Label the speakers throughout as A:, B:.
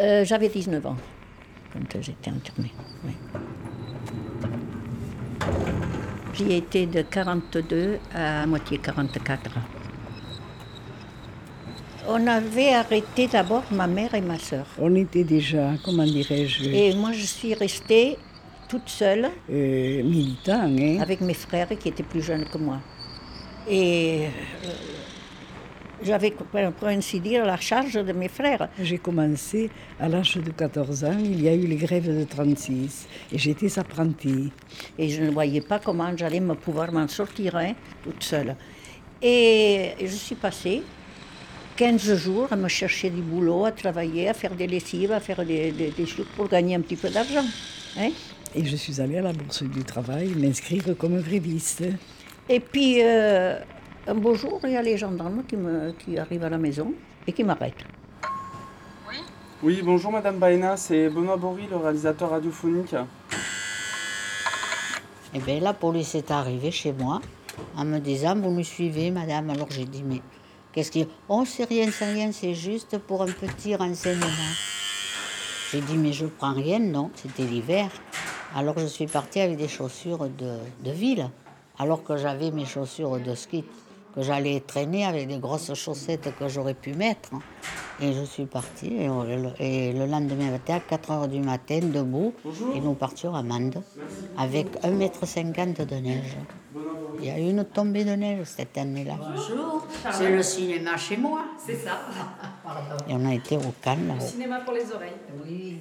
A: Euh, J'avais 19 ans quand j'étais internée. oui. J'y ai été de 42 à moitié 44. On avait arrêté d'abord ma mère et ma sœur.
B: On était déjà, comment dirais-je,
A: Et moi, je suis restée toute seule
B: euh, militants. Hein.
A: avec mes frères qui étaient plus jeunes que moi. Et euh, j'avais, pour ainsi dire, la charge de mes frères.
B: J'ai commencé à l'âge de 14 ans, il y a eu les grèves de 36 et j'étais apprentie.
A: Et je ne voyais pas comment j'allais me pouvoir m'en sortir hein, toute seule. Et je suis passée 15 jours à me chercher du boulot, à travailler, à faire des lessives, à faire des, des- des choses pour gagner un petit peu d'argent. hein.
B: Et je suis allée à la Bourse du Travail m'inscrire comme gréviste.
A: Et puis, euh, un beau jour, il y a les gendarmes qui, me, qui arrivent à la maison et qui m'arrêtent.
C: Oui, bonjour Madame Baena, c'est Benoît Bory, le réalisateur radiophonique.
D: Et bien la police est arrivée chez moi en me disant Vous me suivez, madame Alors j'ai dit Mais qu'est-ce qu'il Oh, c'est rien, c'est rien, c'est juste pour un petit renseignement. J'ai dit Mais je prends rien, non, c'était l'hiver. Alors je suis partie avec des chaussures de, de ville, alors que j'avais mes chaussures de ski, que j'allais traîner avec des grosses chaussettes que j'aurais pu mettre. Et je suis partie, et, le lendemain matin, à 4 heures du matin, debout, et nous partions à Mende, avec 1,50 m de neige. Il y a eu une tombée de neige cette année-là. Bonjour, c'est le cinéma chez moi.
E: C'est ça.
D: Et on a été au Cannes, là-haut.
E: Cinéma pour les oreilles.
D: Oui.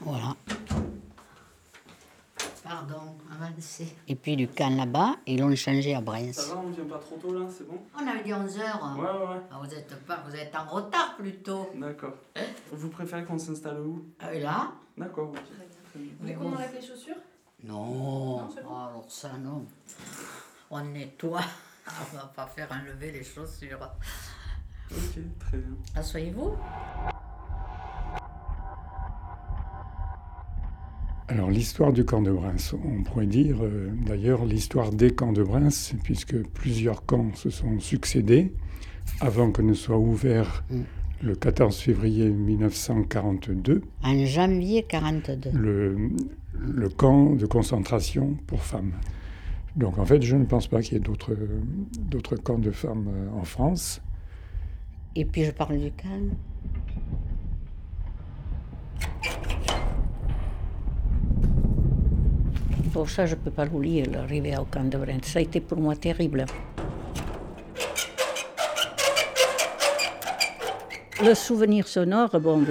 D: Voilà. Pardon, avancez. Et puis du Cannes là-bas, ils l'ont changé à Brens.
C: Ça va, on vient pas trop tôt là, c'est bon?
D: On avait dit 11 heures.
C: Ouais, ouais, ouais.
D: Ah, vous, êtes pas, vous êtes en retard plutôt.
C: D'accord. Vous préférez qu'on s'installe où?
D: Et là?
C: D'accord, ok.
E: Vous voulez qu'on enlève les chaussures?
D: Non.
E: bon.
D: Ah, alors ça, non. On nettoie. On va pas faire enlever les chaussures.
C: Ok, très bien.
D: Asseyez-vous.
F: Alors l'histoire du camp de Brens, on pourrait dire euh, d'ailleurs l'histoire des camps de Brens, puisque plusieurs camps se sont succédés avant que ne soit ouvert
D: Mm.
F: le 14 février 1942
D: En janvier 42.
F: le, le camp de concentration pour femmes. Donc en fait, je ne pense pas qu'il y ait d'autres d'autres camps de femmes euh, en France.
D: Et puis je parle du Cannes.
A: Pour ça, je ne peux pas l'oublier, l'arrivée au camp de Brent. Ça a été pour moi terrible. Le souvenir sonore, bon,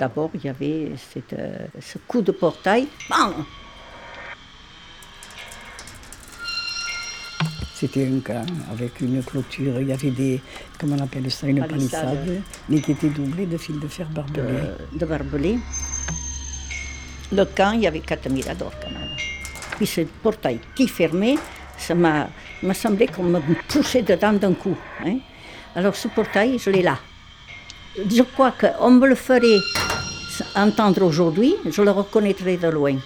A: d'abord, il y avait cette, euh, ce coup de portail. Bam
B: C'était un camp avec une clôture, il y avait des, comment on appelle ça, une
A: Palissade.
B: palissade, mais qui était doublée de fils de fer barbelés.
A: de, de barbelés. Le camp, il y avait 4 miradors quand même. Puis ce portail qui fermait, ça m'a, semblé qu'on me poussait dedans d'un coup. hein. Alors ce portail, je l'ai là. Je crois qu'on me le ferait entendre aujourd'hui, je le reconnaîtrais de loin.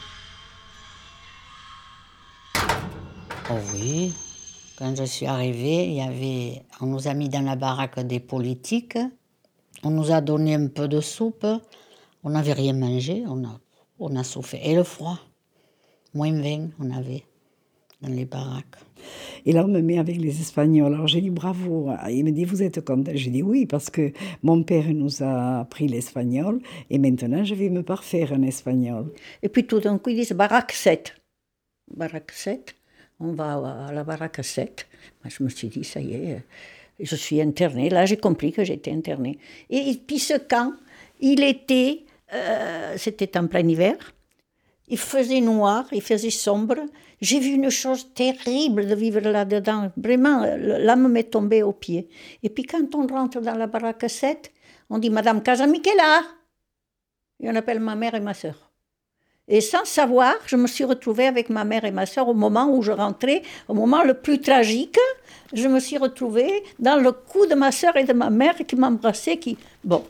D: Oh oui. Quand je suis arrivée, il y avait, on nous a mis dans la baraque des politiques. On nous a donné un peu de soupe. On n'avait rien mangé. On a, on a souffert. Et le froid. Moins 20, on avait dans les baraques.
B: Et là, on me met avec les Espagnols. Alors j'ai dit bravo. Il me dit, vous êtes content J'ai dit oui, parce que mon père nous a appris l'espagnol et maintenant je vais me parfaire en espagnol.
A: Et puis tout d'un coup, ils disent baraque 7. Baraque 7, on va à la baraque 7. Moi, je me suis dit, ça y est, euh, je suis internée. Là, j'ai compris que j'étais internée. Et, et puis ce camp, il était, euh, c'était en plein hiver. Il faisait noir, il faisait sombre. J'ai vu une chose terrible de vivre là-dedans. Vraiment, l'âme m'est tombée aux pieds. Et puis quand on rentre dans la baraque 7, on dit Madame Casamic est là. Et on appelle ma mère et ma sœur. Et sans savoir, je me suis retrouvée avec ma mère et ma sœur au moment où je rentrais, au moment le plus tragique. Je me suis retrouvée dans le cou de ma sœur et de ma mère qui m'embrassaient. Qui... Bon.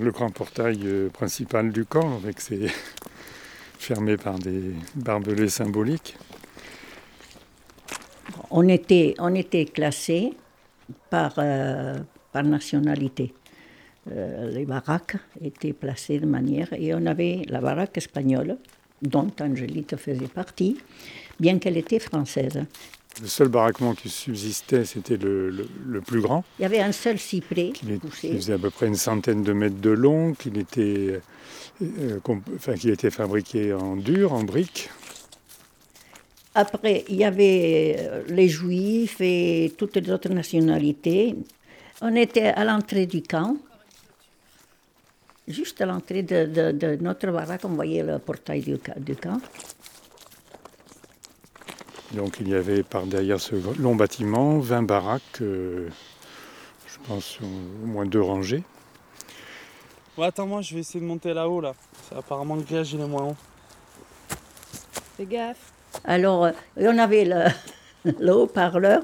F: Le grand portail euh, principal du camp avec ses, fermée par des barbelés symboliques.
A: On était, on était classés par, euh, par nationalité. Euh, les baraques étaient placées de manière. Et on avait la baraque espagnole, dont Angélite faisait partie, bien qu'elle était française.
F: Le seul baraquement qui subsistait, c'était le, le, plus grand.
A: Il y avait un seul cyprès
F: qui, faisait à peu près une centaine de mètres de long, qu'il était, euh, enfin, qui était fabriqué en dur, en briques.
A: Après, il y avait euh, les juifs et toutes les autres nationalités. On était à l'entrée du camp. Juste à l'entrée de, notre baraque, on voyait le portail du, du camp.
F: Donc il y avait par derrière ce long bâtiment 20 baraques, euh, je pense au moins deux rangées.
C: attends, moi je vais essayer de monter là-haut là. Apparemment le grillage il est moins haut.
E: Fais gaffe.
A: Alors, euh, on avait le, le haut-parleur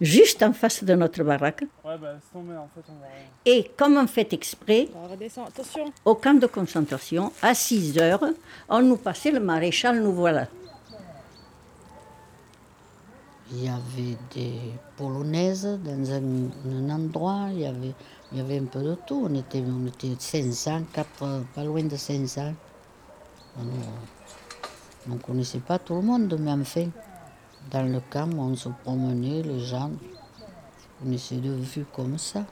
A: juste en face de notre baraque.
C: Ouais, bah, en fait, on va...
A: Et comme on fait exprès,
E: Attention.
A: au camp de concentration, à 6 heures, on nous passait le maréchal, nous voilà.
D: Il y avait des polonaises dans un, endroit, il y, avait, il y avait un peu de tout. On était, on était 500, 4, pas loin de 500. On ne connaissait pas tout le monde, mais enfin, dans le camp, on se promenait, les gens, on essayait de vue comme ça.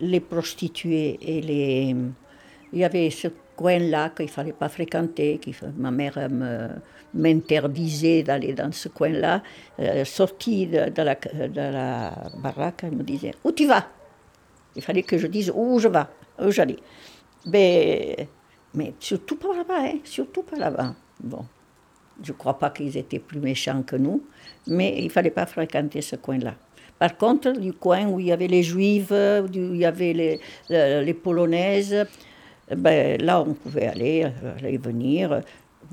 A: Les prostituées et les. Il y avait ce coin-là qu'il fallait pas fréquenter, que ma mère m'interdisait d'aller dans ce coin-là. Euh, sortie de, la, de, la, baraque, elle me disait Où tu vas? Il fallait que je dise où je vais, où j'allais. Ben, mais surtout pas là-bas, hein, surtout pas là-bas. Bon, je ne crois pas qu'ils étaient plus méchants que nous, mais il fallait pas fréquenter ce coin-là. Par contre, du coin où il y avait les juifs, où il y avait les, les, polonaises, ben, là on pouvait aller, euh, aller venir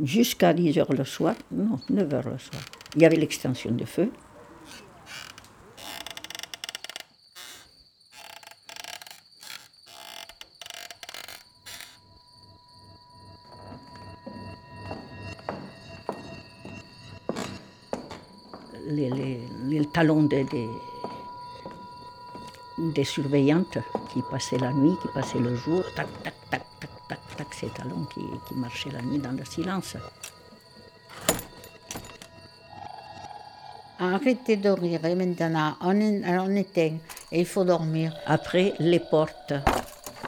A: jusqu'à 10 heures le soir, non, 9 heures le soir. Il y avait l'extension de feu, les, talons des, des, surveillantes qui passaient la nuit, qui passaient le jour, tac, tac, tac, tac, tac, tac, ces talons qui, qui marchaient la nuit dans le silence.
D: Arrêtez de rire, et maintenant, on, on éteint, et il faut dormir.
A: Après, les portes,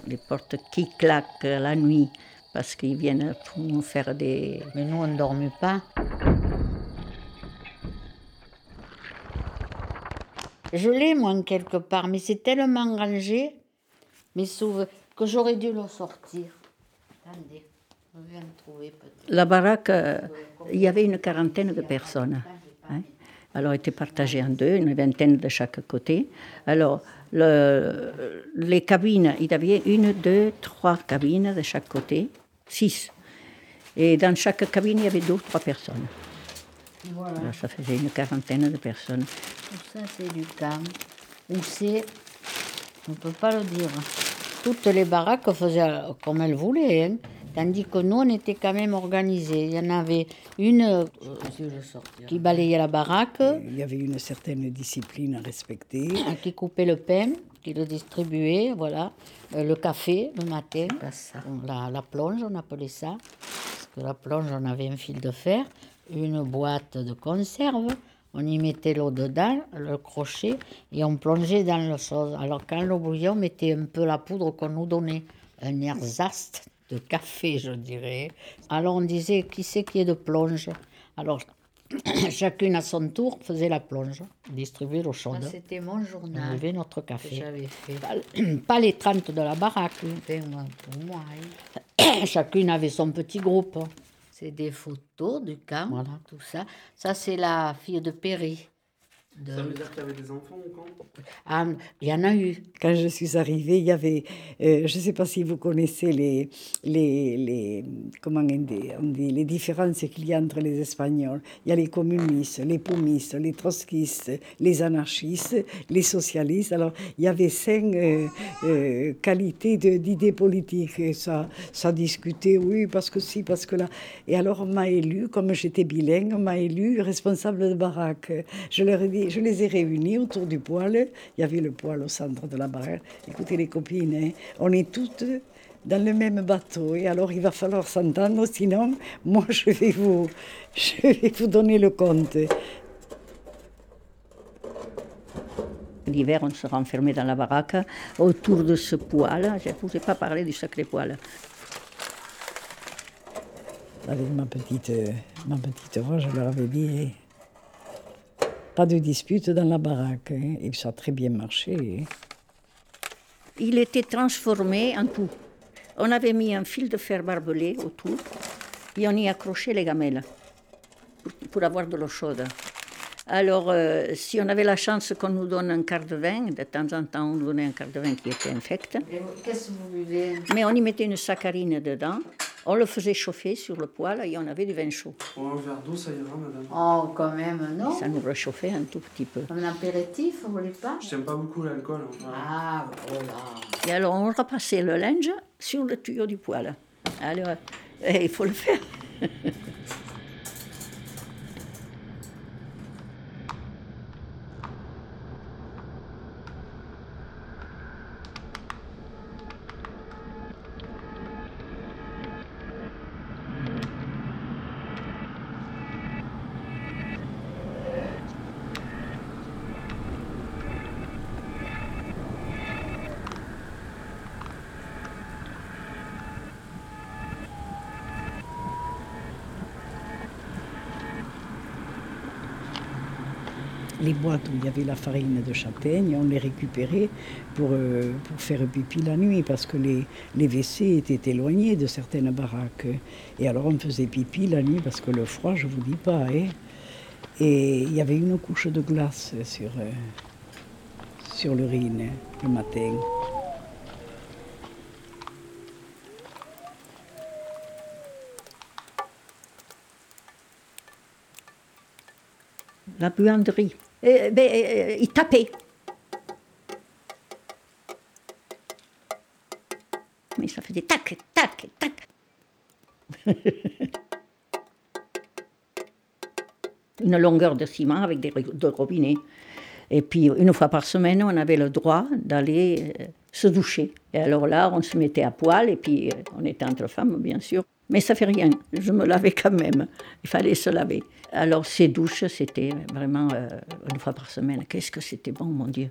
A: les portes qui claquent la nuit, parce qu'ils viennent pour nous faire des...
D: Mais nous, on ne dormait pas. Je l'ai, moi, quelque part, mais c'est tellement rangé, mes souvenirs, que j'aurais dû le sortir. Attendez, je viens de trouver peut-être.
A: La baraque, euh, il y avait une quarantaine de personnes. Hein. Alors, elle était partagée en deux, une vingtaine de chaque côté. Alors, le, les cabines, il y avait une, deux, trois cabines de chaque côté, six. Et dans chaque cabine, il y avait deux ou trois personnes. Voilà. ça faisait une quarantaine de personnes.
D: Tout ça, c'est du camp. Où c'est, on ne peut pas le dire. Toutes les baraques faisaient comme elles voulaient, hein. tandis que nous, on était quand même organisés. Il y en avait une euh, qui balayait la baraque.
B: Il y avait une certaine discipline à respecter.
D: Qui coupait le pain, qui le distribuait, voilà. Euh, le café le matin. La, la plonge, on appelait ça. Parce que la plonge, on avait un fil de fer une boîte de conserve, on y mettait l'eau dedans, le crochet, et on plongeait dans le chose. Alors quand l'eau bouillait, on mettait un peu la poudre qu'on nous donnait, un ersatz de café, je dirais. Alors on disait, qui c'est qui est de plonge? Alors chacune à son tour faisait la plonge, distribuait l'eau chaude.
A: C'était mon journal.
D: On buvait notre café. J'avais fait. Pas, les 30 de la baraque. pour moi. Hein. Chacune avait son petit groupe. C'est des photos du camp, voilà. tout ça. Ça, c'est la fille de Perry.
C: Ça veut dire qu'il y avait des enfants au camp
D: Ah, il y en a eu.
B: Quand je suis arrivée, il y avait, euh, je ne sais pas si vous connaissez les, les, les, comment on dit, on dit, les différences qu'il y a entre les Espagnols. Il y a les communistes, les pomistes, les trotskistes, les anarchistes, les socialistes. Alors, il y avait cinq euh, euh, qualités d'idées politiques. Et ça, ça discutait, oui, parce que si, parce que là. Et alors, on m'a élu, comme j'étais bilingue, on m'a élu responsable de baraque. Je, leur ai dit, je les ai réunis autour du poêle. Il y avait le poêle au centre de la baraque. Écoutez, les copines, hein, on est toutes dans le même bateau. Et alors, il va falloir s'entendre, sinon, moi, je vais vous, je vais vous donner le compte.
A: L'hiver, on se renfermait dans la baraque autour de ce poêle. Je ne vous ai pas parlé du sacré poêle.
B: Avec ma petite, ma petite voix, je leur avais dit pas de dispute dans la baraque. hein. Et ça a très bien marché. hein.
A: Il était transformé en tout. On avait mis un fil de fer barbelé autour et on y accrochait les gamelles pour, pour avoir de l'eau chaude. Alors, euh, si on avait la chance qu'on nous donne un quart de vin, de temps en temps on nous donnait un quart de vin qui était infect,
D: Qu'est-ce que vous buvez?
A: Mais on y mettait une saccharine dedans, on le faisait chauffer sur le poêle et on avait du vin chaud.
C: Pour un verre d'eau, ça ira, madame.
D: Oh, quand même, non
A: Ça nous réchauffait un tout petit peu.
D: Un apéritif, vous voulez pas?
C: J'aime pas beaucoup l'alcool. hein.
D: Ah, voilà.
A: Et alors on repassait le linge sur le tuyau du poêle. Alors, eh, il faut le faire.
B: Les boîtes où il y avait la farine de châtaigne, on les récupérait pour, euh, pour faire pipi la nuit parce que les, les WC étaient éloignés de certaines baraques. Et alors on faisait pipi la nuit parce que le froid, je vous dis pas. hein. Et il y avait une couche de glace sur, euh, sur l'urine le matin.
A: La buanderie. Eh, ben, eh, il tapait. Mais ça faisait tac, tac, tac. Une longueur de ciment avec des, robinets. Et puis, une fois par semaine, on avait le droit d'aller euh, se doucher. Et alors là, on se mettait à poil, et puis euh, on était entre femmes, bien sûr. Mais ça fait rien, je me lavais quand même. Il fallait se laver. Alors, ces douches, c'était vraiment euh, une fois par semaine. Qu'est-ce que c'était bon, mon Dieu.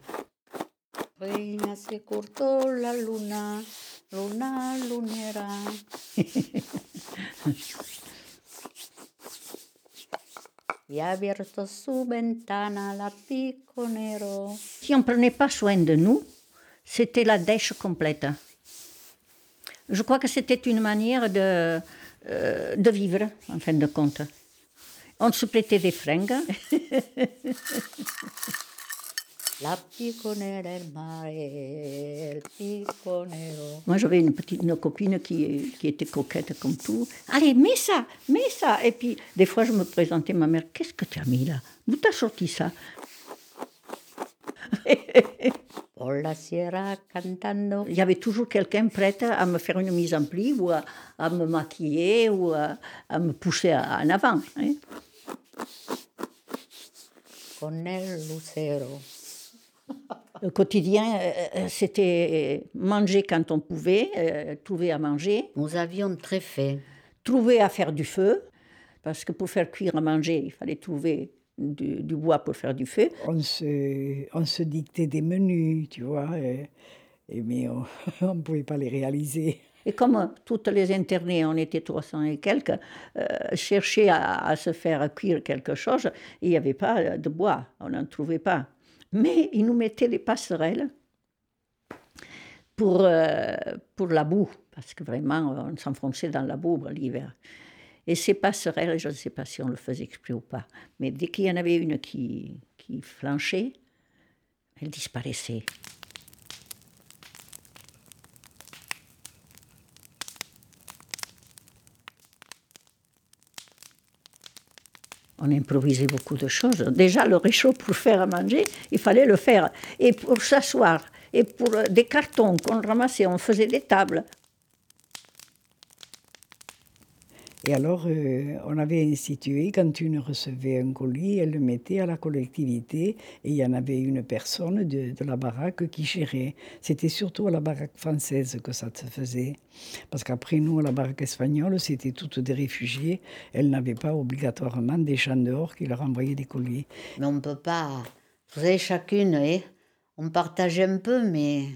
A: Si on ne prenait pas soin de nous, c'était la dèche complète. Je crois que c'était une manière de, euh, de vivre, en fin de compte. On se prêtait des fringues.
D: La mare.
A: Moi, j'avais une petite une copine qui, qui était coquette comme tout. Allez, mets ça, mets ça. Et puis, des fois, je me présentais ma mère. Qu'est-ce que tu as mis là? D'où t'as sorti ça?
D: La sierra cantando.
A: Il y avait toujours quelqu'un prêt à me faire une mise en pli ou à, à me maquiller ou à, à me pousser en avant. hein.
D: con el lucero.
A: Le quotidien, euh, euh, c'était manger quand on pouvait, euh, trouver à manger,
D: Nous avions très faim.
A: trouver à faire du feu, parce que pour faire cuire à manger, il fallait trouver du, du bois pour faire du feu.
B: On se, on se dictait des menus, tu vois, et, et mais on ne pouvait pas les réaliser.
A: Et comme toutes les internés, on était 300 et quelques, euh, cherchaient à, à se faire cuire quelque chose, il n'y avait pas de bois, on n'en trouvait pas. Mais ils nous mettaient des passerelles pour, euh, pour la boue, parce que vraiment, on s'enfonçait dans la boue l'hiver. Et ces passerelles, je ne sais pas si on le faisait exprès ou pas, mais dès qu'il y en avait une qui, qui flanchait, elle disparaissait. On improvisait beaucoup de choses. Déjà, le réchaud pour faire à manger, il fallait le faire. Et pour s'asseoir, et pour des cartons qu'on ramassait, on faisait des tables.
B: Et alors, euh, on avait institué, quand une recevait un colis, elle le mettait à la collectivité et il y en avait une personne de, la baraque qui gérait. C'était surtout à la baraque française que ça se faisait. Parce qu'après, nous, à la baraque espagnole, c'était toutes des réfugiés. Elles n'avaient pas obligatoirement des gens dehors qui leur envoyaient des colis.
D: Mais on ne peut pas. Vous savez, chacune, hein, on partageait un peu, mais.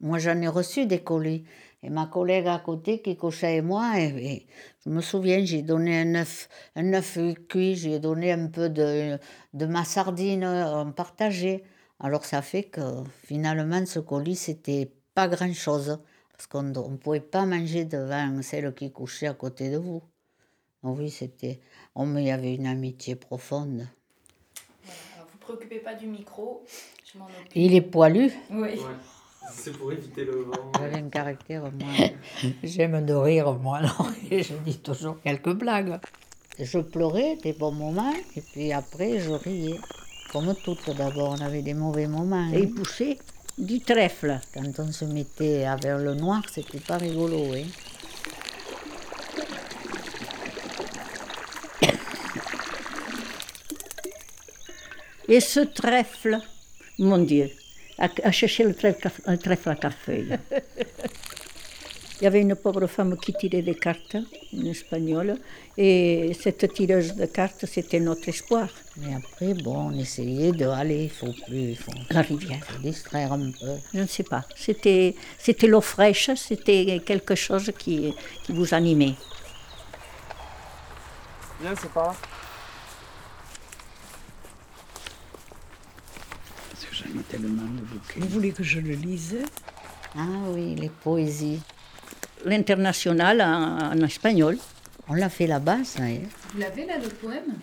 D: Moi, j'en ai reçu des colis. Et ma collègue à côté qui couchait et moi, et, je me souviens, j'ai donné un œuf, un œuf cuit, j'ai donné un peu de, de ma sardine, on partageait. Alors ça fait que finalement, ce colis, c'était pas grand-chose. Parce qu'on ne pouvait pas manger devant celle qui couchait à côté de vous. Oui, c'était. Oh, mais il y avait une amitié profonde.
E: Alors, vous préoccupez pas du micro, je m'en occupe.
D: Il est poilu.
E: Oui.
C: Ouais. C'est pour éviter le vent.
D: J'avais un caractère, moi. J'aime de rire, moi, alors, et je dis toujours quelques blagues. Je pleurais des bons moments, et puis après, je riais. Comme toutes, d'abord, on avait des mauvais moments.
A: Et
D: hein.
A: il poussait du trèfle.
D: Quand on se mettait à vers le noir, c'était pas rigolo. Hein.
A: Et ce trèfle, mon Dieu, à, à chercher le trèfle, un trèfle à café. Il y avait une pauvre femme qui tirait des cartes, une espagnole, et cette tireuse de cartes, c'était notre espoir.
D: Mais après, bon, on essayait de aller, il faut plus, il faut
A: La rivière.
D: se distraire un peu.
A: Je ne sais pas. C'était, c'était l'eau fraîche, c'était quelque chose qui, qui vous animait.
C: Viens, c'est par
B: ai tellement de bouquets. Vous voulez que je le lise?
D: Ah oui, les poésies.
A: L'international en, en espagnol.
D: On l'a fait là-bas, ça. hein.
E: Vous l'avez là, le poème?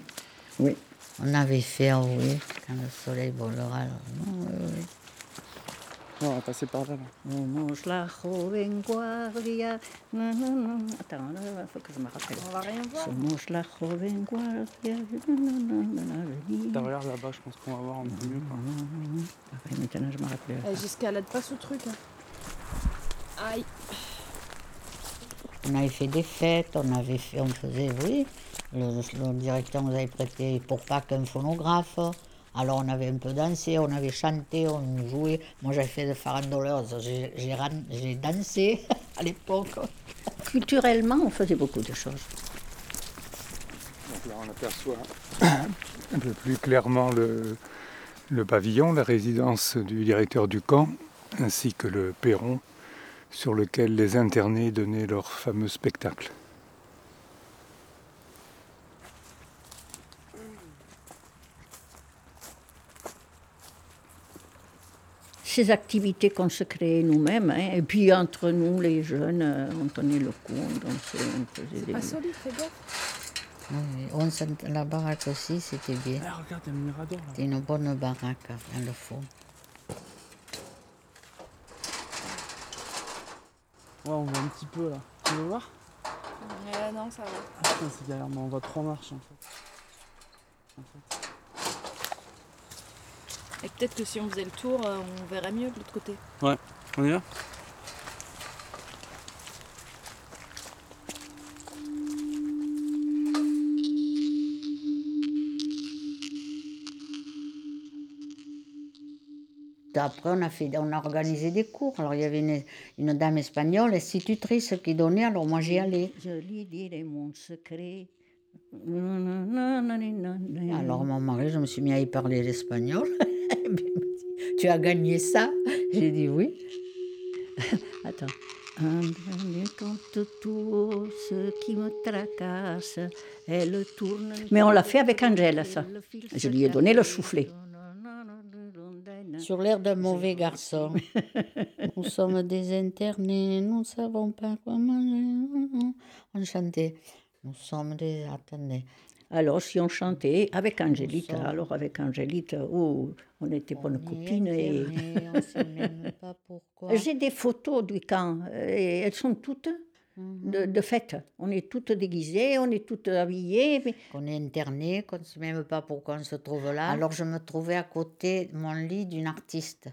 B: Oui.
D: On avait fait, ah oui, quand le soleil volera. alors, non, oui, oui.
C: Non, on va passer par là.
A: la joven guardia. Non, non, non. Attends, il faut que je me rappelle.
E: On va rien voir.
A: Somos la joven guardia.
C: Derrière là-bas, je pense qu'on va voir un peu mieux. quoi.
A: Maintenant, je me rappelle.
E: Eh, J'escalade pas ce truc. hein. Aïe.
D: On avait fait des fêtes, on avait fait, on faisait, oui, le, le directeur nous avait prêté pour Pâques un phonographe. Alors on avait un peu dansé, on avait chanté, on jouait. Moi j'avais fait des farandoleuses, j'ai- j'ai ran- j'ai dansé à l'époque.
A: Culturellement, on faisait beaucoup de choses.
F: Donc là, on aperçoit un peu plus clairement le, le pavillon, la résidence du directeur du camp, ainsi que le perron sur lequel les internés donnaient leur fameux spectacle.
A: Ces activités qu'on se créait nous-mêmes, hein, et puis entre nous, les jeunes, euh, on tenait le coup, on dansait, on faisait des...
E: Pas solide,
D: Oui, on s'ent- la baraque aussi, c'était bien.
C: Ah, regarde, il y a le mirador là.
D: C'était une bonne baraque dans le fond.
C: Ouais, on voit un petit peu là. Tu veux voir?
E: Euh, non, ça va.
C: Ah putain, c'est galère, mais on voit trois marches en fait. En fait.
E: Et peut-être que si on faisait le tour, euh, on verrait mieux de l'autre côté.
C: On y va?
D: Après, on a, fait, on a organisé des cours. Alors, il y avait une, une dame espagnole, institutrice, qui donnait. Alors, moi, j'y allais.
A: Je lui dirai mon secret.
D: Alors, mon mari, je me suis mis à y parler l'espagnol. Tu as gagné ça J'ai dit oui.
A: Attends. André compte tout ce qui me tracasse. Elle tourne. Mais on l'a fait avec Angèle, ça. Je lui ai donné le soufflet.
D: Sur l'air d'un mauvais garçon. nous sommes des internés, nous ne savons pas manger. On chantait. Nous sommes des. Attendez.
A: Alors, si on chantait avec Angélite, alors avec Angélite, oh, on était bonnes copines. Et... J'ai des photos du camp, et elles sont toutes. De, de fête. On est toutes déguisées, on est toutes habillées. Mais...
D: On est interné, qu'on ne sait même pas pourquoi on se trouve là. Alors, je me trouvais à côté de mon lit d'une artiste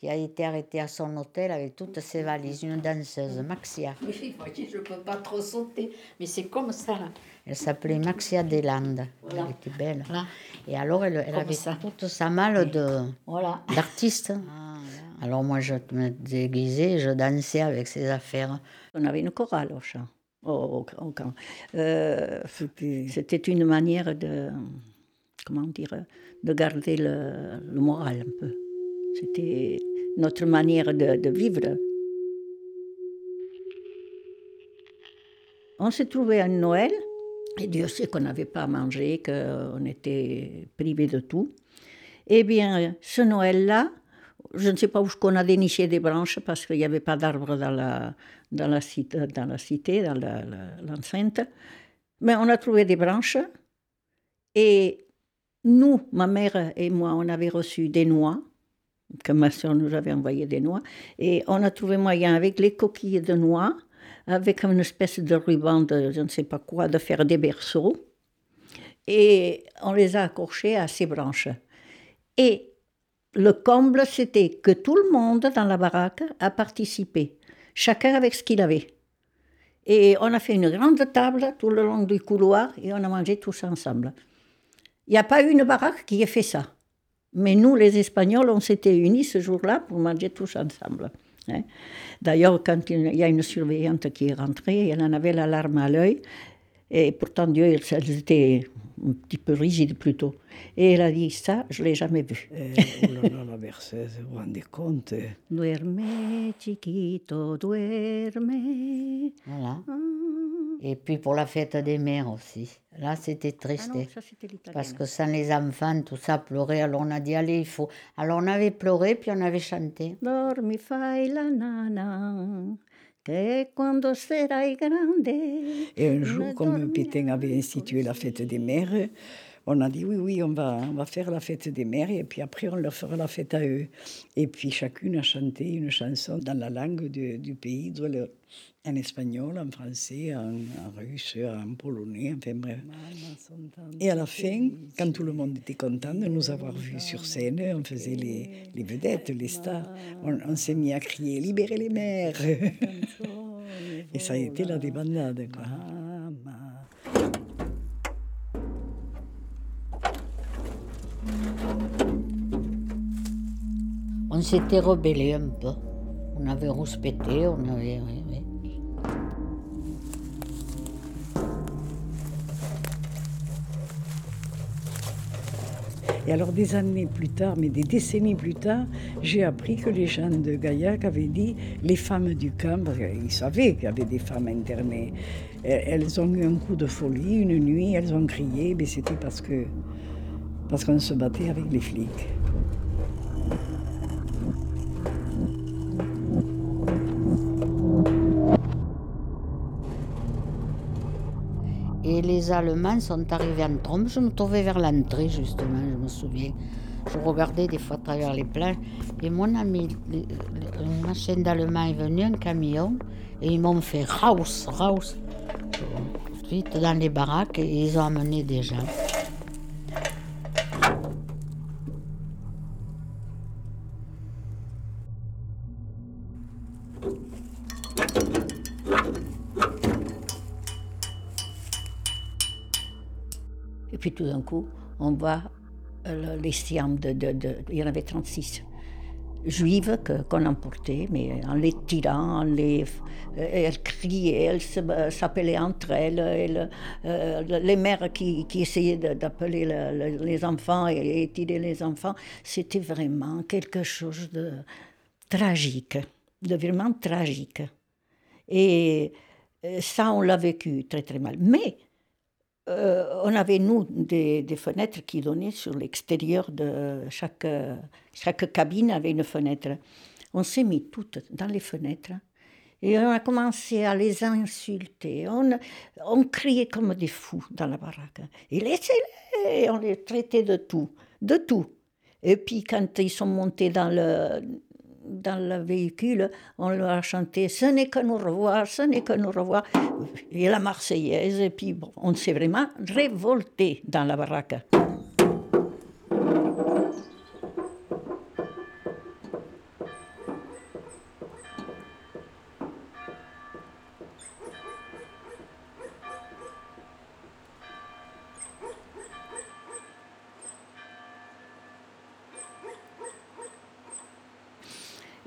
D: qui a été arrêtée à son hôtel avec toutes ses valises, une danseuse, Maxia.
A: Oui, je ne peux pas trop sauter, mais c'est comme ça.
D: Elle s'appelait Maxia Deslandes. Elle était belle. Et alors, elle, avait ça. toute sa malle de, voilà. d'artiste. Alors, moi, je me déguisais, je dansais avec ses affaires.
A: On avait une chorale au chant. Au, camp. Euh, c'était une manière de, comment dire, de garder le, moral un peu. C'était notre manière de, vivre. On s'est trouvé à Noël, et Dieu sait qu'on n'avait pas mangé, qu'on était privé de tout. Eh bien, ce Noël-là, je ne sais pas où on a déniché des branches parce qu'il n'y avait pas d'arbres dans la, dans, la dans la cité, dans l'enceinte. Mais on a trouvé des branches et nous, ma mère et moi, on avait reçu des noix que ma soeur nous avait envoyé des noix. Et on a trouvé moyen, avec les coquilles de noix, avec une espèce de ruban de je ne sais pas quoi, de faire des berceaux. Et on les a accrochés à ces branches. Et le comble, c'était que tout le monde dans la baraque a participé, chacun avec ce qu'il avait. Et on a fait une grande table tout le long du couloir et on a mangé tous ensemble. Il n'y a pas eu une baraque qui ait fait ça. Mais nous, les Espagnols, on s'était unis ce jour-là pour manger tous ensemble. Hein. D'ailleurs, quand il y a une surveillante qui est rentrée, elle en avait la larme à l'œil. Et pourtant, Dieu, elle était un petit peu rigide plutôt. Et elle a dit ça, je ne l'ai jamais vu.
B: Eh, oh là là, la berceuse, vous vous rendez compte
A: Duerme, chiquito, duerme.
D: Voilà. Et puis pour la fête des mères aussi. Là, c'était triste.
A: Ah
D: parce que sans les enfants, tout ça pleurait. Alors on a dit, allez, il faut. Alors on avait pleuré, puis on avait chanté.
A: Dormi fai la nana. Grande.
B: Et un jour, comme Pétain avait institué la fête des mères, on a dit oui, oui, on va, on va faire la fête des mères et puis après on leur fera la fête à eux. Et puis chacune a chanté une chanson dans la langue du pays, en espagnol, en français, en, russe, en polonais, enfin bref. Et à la fin, quand tout le monde était content de nous avoir vus sur scène, on faisait les, les vedettes, les stars, on, on s'est mis à crier Libérez les mères Et ça a été la débandade. Quoi.
D: on s'était rebellé un peu. On avait rouspété, on avait.
B: Et alors des années plus tard, mais des décennies plus tard, j'ai appris que les gens de Gaillac avaient dit les femmes du camp, parce qu'ils savaient qu'il y avait des femmes internées, elles ont eu un coup de folie une nuit, elles ont crié, mais c'était parce que parce qu'on se battait avec les flics.
D: Et les Allemands sont arrivés en trompe. Je me trouvais vers l'entrée, justement, je me souviens. Je regardais des fois à travers les plages. Et mon ami, une machine d'Allemand est venue, un camion, et ils m'ont fait raus, raus. Vite dans les baraques, ils ont amené des gens.
A: Puis tout d'un coup, on voit euh, les siams, de, il y en avait 36 juives qu'on emportait, mais en les tirant, euh, elles criaient, elles euh, s'appelaient entre elles, les mères qui, qui essayaient d'appeler les enfants et, et, tirer les enfants, c'était vraiment quelque chose de tragique, de vraiment tragique. Et ça, on l'a vécu très très mal. Mais euh, on avait, nous, des, fenêtres qui donnaient sur l'extérieur de chaque, chaque cabine avait une fenêtre. On s'est mis toutes dans les fenêtres Et on a commencé à les insulter. On, on criait comme des fous dans la baraque. Et laissez-les On les traitait de tout. De tout. Et puis quand ils sont montés dans le, dans le véhicule, on leur a chanté Ce n'est que nous revoir, ce n'est que nous revoir. Et la Marseillaise. Et puis bon, on s'est vraiment révolté dans la baraque.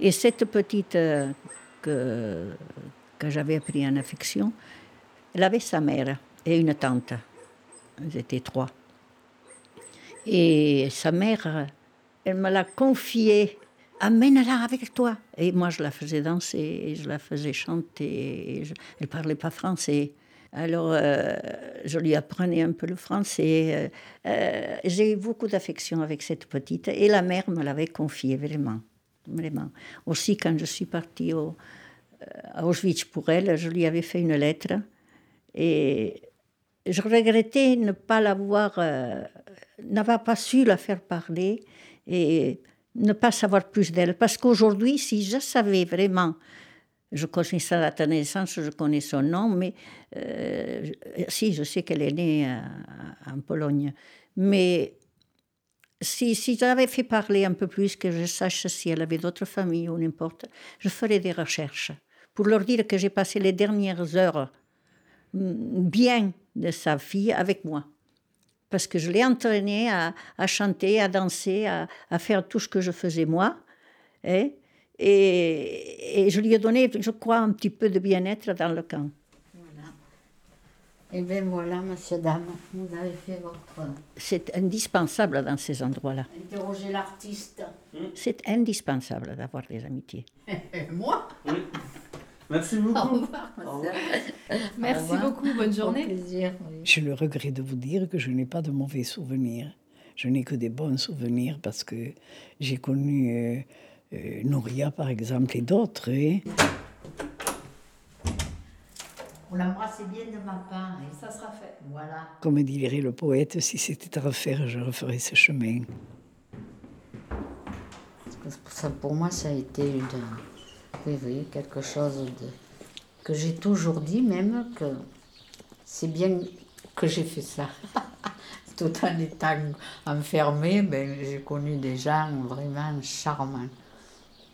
A: Et cette petite euh, que, j'avais pris en affection, elle avait sa mère et une tante. Ils étaient trois. Et sa mère, elle me l'a confiée. Amène-la avec toi. Et moi, je la faisais danser, et je la faisais chanter. Elle ne parlait pas français. Alors, euh, je lui apprenais un peu le français. Euh, j'ai eu beaucoup d'affection avec cette petite. Et la mère me l'avait confiée, vraiment vraiment. Aussi, quand je suis partie euh, à Auschwitz pour elle, je lui avais fait une lettre et je regrettais ne pas l'avoir, euh, n'avoir pas su la faire parler et ne pas savoir plus d'elle. Parce qu'aujourd'hui, si je savais vraiment, je connais sa date de naissance, je connais son nom, mais euh, si, je sais qu'elle est née en Pologne. Mais si, j'avais fait parler un peu plus, que je sache si elle avait d'autres familles ou n'importe, je ferais des recherches pour leur dire que j'ai passé les dernières heures mm, bien de sa fille avec moi. Parce que je l'ai entraînée à, chanter, à danser, à, faire tout ce que je faisais moi. Hein, et, et je lui ai donné, je crois, un petit peu de bien-être dans le camp.
D: Et eh bien voilà, monsieur, dame, vous avez fait votre.
A: C'est indispensable dans ces endroits-là.
D: Interroger l'artiste.
A: C'est indispensable d'avoir des amitiés.
E: Moi?
C: Oui. Merci beaucoup.
E: Au revoir. Au revoir. Merci revoir. beaucoup, bonne journée.
D: plaisir. Oui.
B: J'ai le regret de vous dire que je n'ai pas de mauvais souvenirs. Je n'ai que des bons souvenirs parce que j'ai connu euh, euh, Nouria, par exemple, et d'autres. Et...
D: Vous l'embrassez bien de ma part.
E: Et ça sera fait.
D: Voilà.
B: Comme dirait le poète, si c'était à refaire, je referais ce chemin.
D: Ça, pour moi, ça a été une, oui, oui, quelque chose de, que j'ai toujours dit, même que c'est bien que j'ai fait ça. Tout en étant enfermé, ben, j'ai connu des gens vraiment charmants.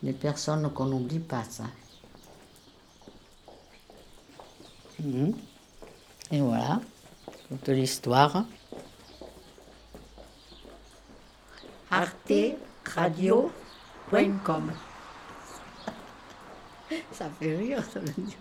D: Des personnes qu'on n'oublie pas, ça. Mmh. Et voilà, toute l'histoire. arteradio.com Ça fait rire, ça veut dire.